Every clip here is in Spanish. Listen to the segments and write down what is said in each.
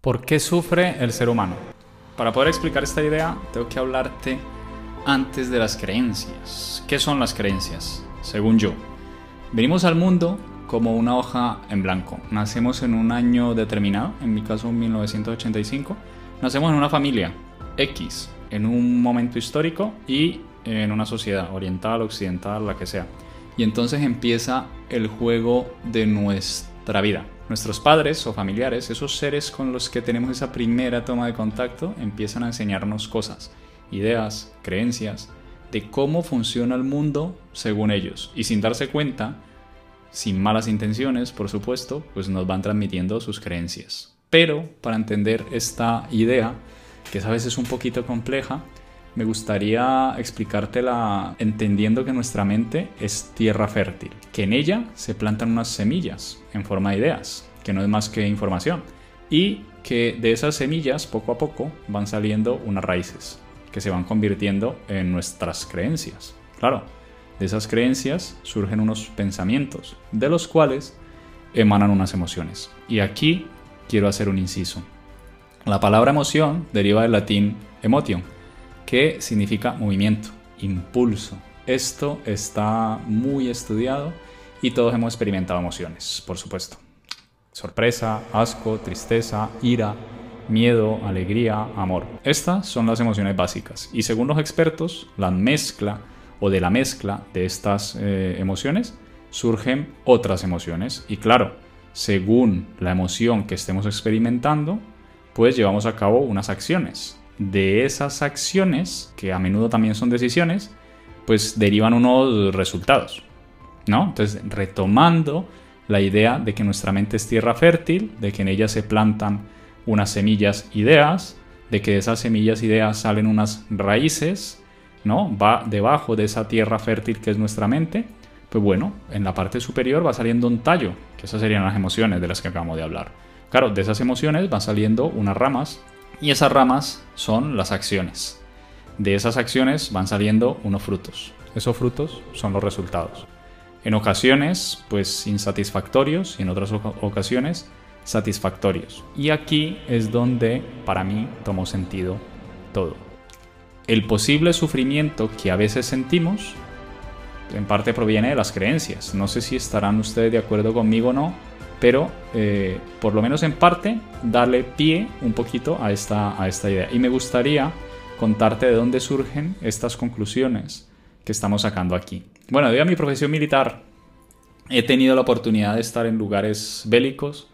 ¿Por qué sufre el ser humano? Para poder explicar esta idea, tengo que hablarte antes de las creencias. ¿Qué son las creencias? Según yo, venimos al mundo como una hoja en blanco. Nacemos en un año determinado, en mi caso 1985. Nacemos en una familia X, en un momento histórico y en una sociedad oriental, occidental, la que sea. Y entonces empieza el juego de nuestra vida. Nuestros padres o familiares, esos seres con los que tenemos esa primera toma de contacto, empiezan a enseñarnos cosas, ideas, creencias, de cómo funciona el mundo según ellos. Y sin darse cuenta, sin malas intenciones, por supuesto, pues nos van transmitiendo sus creencias. Pero para entender esta idea, que a veces es un poquito compleja, me gustaría explicártela entendiendo que nuestra mente es tierra fértil, que en ella se plantan unas semillas en forma de ideas, que no es más que información, y que de esas semillas poco a poco van saliendo unas raíces, que se van convirtiendo en nuestras creencias. Claro, de esas creencias surgen unos pensamientos, de los cuales emanan unas emociones. Y aquí quiero hacer un inciso. La palabra emoción deriva del latín emotion, que significa movimiento, impulso. Esto está muy estudiado y todos hemos experimentado emociones, por supuesto. Sorpresa, asco, tristeza, ira, miedo, alegría, amor. Estas son las emociones básicas y según los expertos, la mezcla o de la mezcla de estas eh, emociones surgen otras emociones y claro, según la emoción que estemos experimentando, pues llevamos a cabo unas acciones de esas acciones, que a menudo también son decisiones, pues derivan unos resultados. ¿No? Entonces, retomando la idea de que nuestra mente es tierra fértil, de que en ella se plantan unas semillas ideas, de que de esas semillas ideas salen unas raíces, ¿no? Va debajo de esa tierra fértil que es nuestra mente, pues bueno, en la parte superior va saliendo un tallo, que esas serían las emociones de las que acabamos de hablar. Claro, de esas emociones van saliendo unas ramas y esas ramas son las acciones. De esas acciones van saliendo unos frutos. Esos frutos son los resultados. En ocasiones, pues insatisfactorios y en otras ocasiones satisfactorios. Y aquí es donde para mí tomó sentido todo. El posible sufrimiento que a veces sentimos en parte proviene de las creencias. No sé si estarán ustedes de acuerdo conmigo o no, pero eh, por lo menos en parte darle pie un poquito a esta, a esta idea. Y me gustaría contarte de dónde surgen estas conclusiones que estamos sacando aquí. Bueno, debido a mi profesión militar, he tenido la oportunidad de estar en lugares bélicos,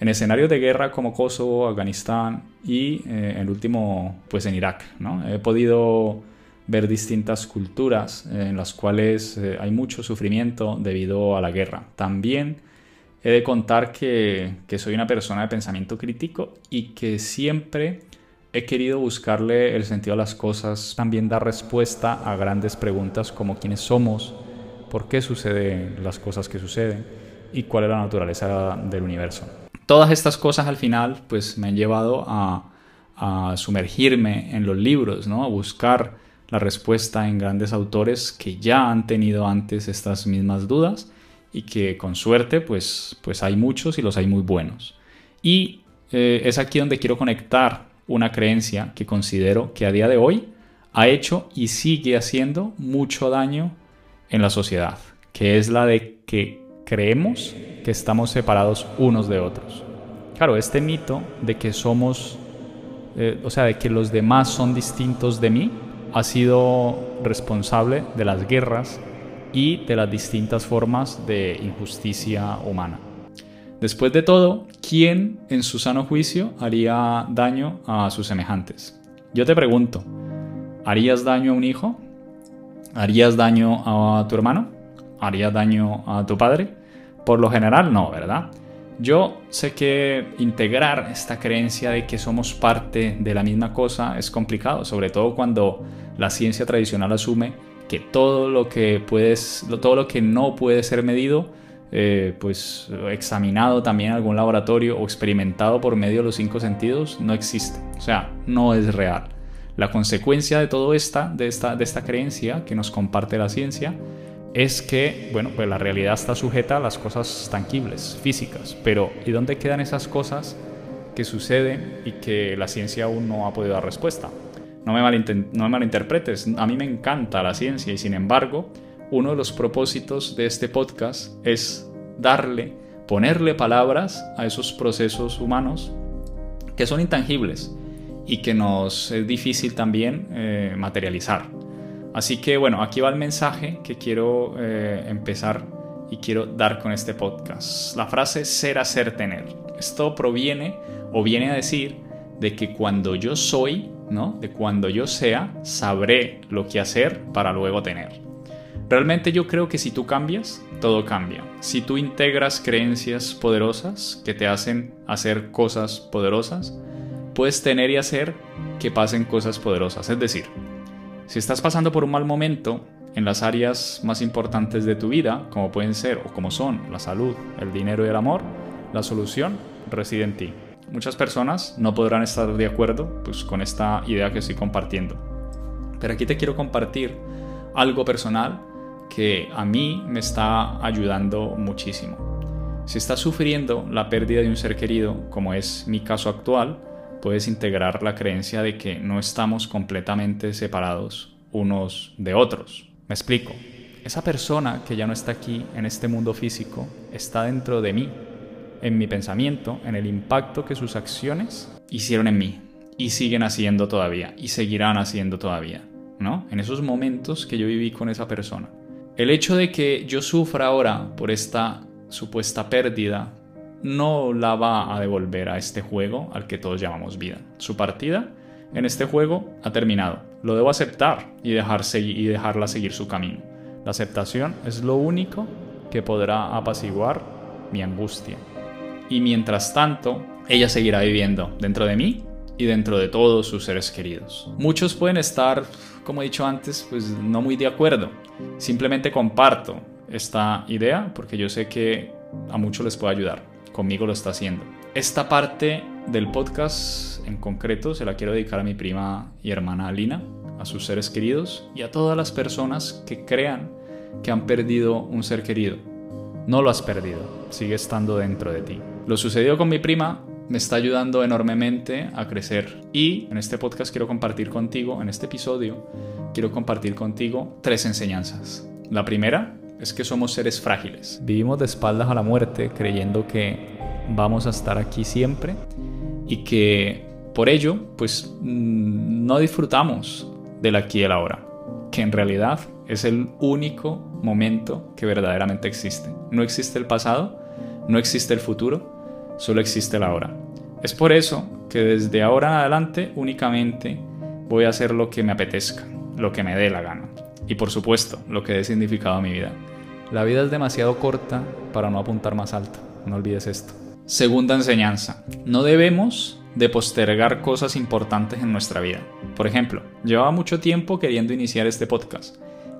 en escenarios de guerra como Kosovo, Afganistán y eh, el último, pues en Irak. ¿no? He podido ver distintas culturas en las cuales eh, hay mucho sufrimiento debido a la guerra. También he de contar que, soy una persona de pensamiento crítico y que siempre he querido buscarle el sentido a las cosas, también dar respuesta a grandes preguntas como quiénes somos, por qué suceden las cosas que suceden y cuál es la naturaleza del universo. Todas estas cosas al final pues me han llevado a, a sumergirme en los libros, ¿no? a buscar la respuesta en grandes autores que ya han tenido antes estas mismas dudas y que con suerte pues, pues hay muchos y los hay muy buenos. Y eh, es aquí donde quiero conectar una creencia que considero que a día de hoy ha hecho y sigue haciendo mucho daño en la sociedad, que es la de que creemos que estamos separados unos de otros. Claro, este mito de que somos, eh, o sea, de que los demás son distintos de mí, ha sido responsable de las guerras y de las distintas formas de injusticia humana. Después de todo, ¿quién en su sano juicio haría daño a sus semejantes? Yo te pregunto, ¿harías daño a un hijo? ¿Harías daño a tu hermano? ¿Harías daño a tu padre? Por lo general no, ¿verdad? Yo sé que integrar esta creencia de que somos parte de la misma cosa es complicado, sobre todo cuando la ciencia tradicional asume que todo lo que puedes, todo lo que no puede ser medido, eh, pues examinado también en algún laboratorio o experimentado por medio de los cinco sentidos, no existe. O sea, no es real. La consecuencia de todo esta, de esta, de esta creencia que nos comparte la ciencia, es que, bueno, pues la realidad está sujeta a las cosas tangibles, físicas, pero ¿y dónde quedan esas cosas que sucede y que la ciencia aún no ha podido dar respuesta. No me, malinterpretes, a mí me encanta la ciencia y sin embargo, uno de los propósitos de este podcast es darle, ponerle palabras a esos procesos humanos que son intangibles y que nos es difícil también eh, materializar. Así que bueno, aquí va el mensaje que quiero eh, empezar y quiero dar con este podcast. La frase ser, hacer, tener. Esto proviene o viene a decir de que cuando yo soy, ¿no? De cuando yo sea, sabré lo que hacer para luego tener. Realmente yo creo que si tú cambias, todo cambia. Si tú integras creencias poderosas que te hacen hacer cosas poderosas, puedes tener y hacer que pasen cosas poderosas. Es decir, si estás pasando por un mal momento en las áreas más importantes de tu vida, como pueden ser o como son la salud, el dinero y el amor, la solución reside en ti. Muchas personas no podrán estar de acuerdo pues, con esta idea que estoy compartiendo. Pero aquí te quiero compartir algo personal que a mí me está ayudando muchísimo. Si estás sufriendo la pérdida de un ser querido, como es mi caso actual, puedes integrar la creencia de que no estamos completamente separados unos de otros. Me explico. Esa persona que ya no está aquí en este mundo físico está dentro de mí, en mi pensamiento, en el impacto que sus acciones hicieron en mí y siguen haciendo todavía y seguirán haciendo todavía, ¿no? En esos momentos que yo viví con esa persona. El hecho de que yo sufra ahora por esta supuesta pérdida no la va a devolver a este juego al que todos llamamos vida. Su partida en este juego ha terminado. Lo debo aceptar y, dejar y dejarla seguir su camino. La aceptación es lo único que podrá apaciguar mi angustia. Y mientras tanto, ella seguirá viviendo dentro de mí y dentro de todos sus seres queridos. Muchos pueden estar, como he dicho antes, pues no muy de acuerdo. Simplemente comparto esta idea porque yo sé que a muchos les puede ayudar. Conmigo lo está haciendo. Esta parte del podcast en concreto se la quiero dedicar a mi prima y hermana Alina, a sus seres queridos y a todas las personas que crean que han perdido un ser querido. No lo has perdido, sigue estando dentro de ti. Lo sucedido con mi prima me está ayudando enormemente a crecer. Y en este podcast quiero compartir contigo, en este episodio, quiero compartir contigo tres enseñanzas. La primera es que somos seres frágiles. Vivimos de espaldas a la muerte creyendo que vamos a estar aquí siempre y que por ello pues mm, no disfrutamos del aquí y el ahora, que en realidad es el único momento que verdaderamente existe. No existe el pasado, no existe el futuro, solo existe la hora. Es por eso que desde ahora en adelante únicamente voy a hacer lo que me apetezca, lo que me dé la gana. Y por supuesto, lo que dé significado a mi vida. La vida es demasiado corta para no apuntar más alto. No olvides esto. Segunda enseñanza. No debemos de postergar cosas importantes en nuestra vida. Por ejemplo, llevaba mucho tiempo queriendo iniciar este podcast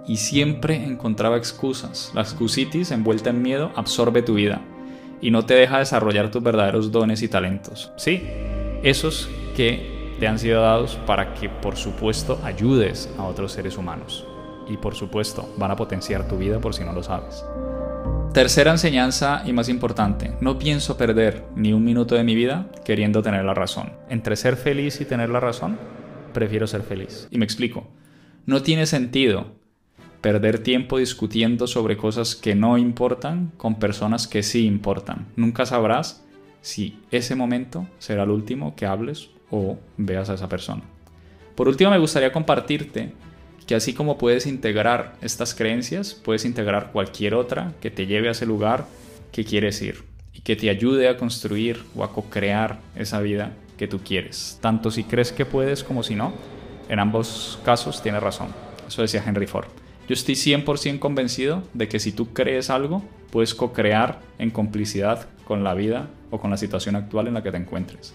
y siempre encontraba excusas. La excusitis envuelta en miedo absorbe tu vida y no te deja desarrollar tus verdaderos dones y talentos. Sí, esos que te han sido dados para que por supuesto ayudes a otros seres humanos. Y por supuesto van a potenciar tu vida por si no lo sabes. Tercera enseñanza y más importante, no pienso perder ni un minuto de mi vida queriendo tener la razón. Entre ser feliz y tener la razón, prefiero ser feliz. Y me explico, no tiene sentido perder tiempo discutiendo sobre cosas que no importan con personas que sí importan. Nunca sabrás si ese momento será el último que hables o veas a esa persona. Por último, me gustaría compartirte que así como puedes integrar estas creencias, puedes integrar cualquier otra que te lleve a ese lugar que quieres ir y que te ayude a construir o a co-crear esa vida que tú quieres. Tanto si crees que puedes como si no, en ambos casos tienes razón. Eso decía Henry Ford. Yo estoy 100% convencido de que si tú crees algo, puedes co-crear en complicidad con la vida o con la situación actual en la que te encuentres.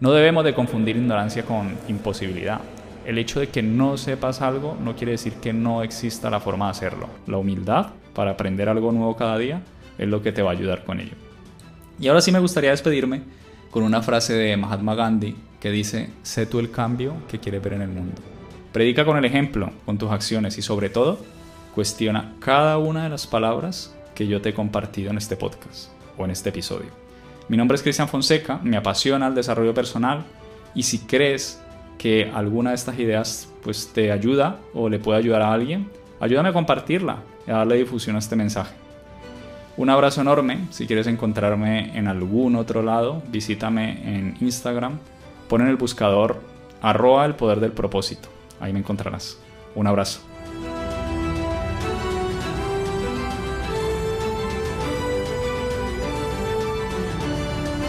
No debemos de confundir ignorancia con imposibilidad. El hecho de que no sepas algo no quiere decir que no exista la forma de hacerlo. La humildad para aprender algo nuevo cada día es lo que te va a ayudar con ello. Y ahora sí me gustaría despedirme con una frase de Mahatma Gandhi que dice, sé tú el cambio que quieres ver en el mundo. Predica con el ejemplo, con tus acciones y sobre todo, cuestiona cada una de las palabras que yo te he compartido en este podcast o en este episodio. Mi nombre es Cristian Fonseca, me apasiona el desarrollo personal y si crees que alguna de estas ideas pues te ayuda o le puede ayudar a alguien, ayúdame a compartirla y a darle difusión a este mensaje. Un abrazo enorme, si quieres encontrarme en algún otro lado, visítame en Instagram, pon en el buscador arroba el poder del propósito, ahí me encontrarás. Un abrazo.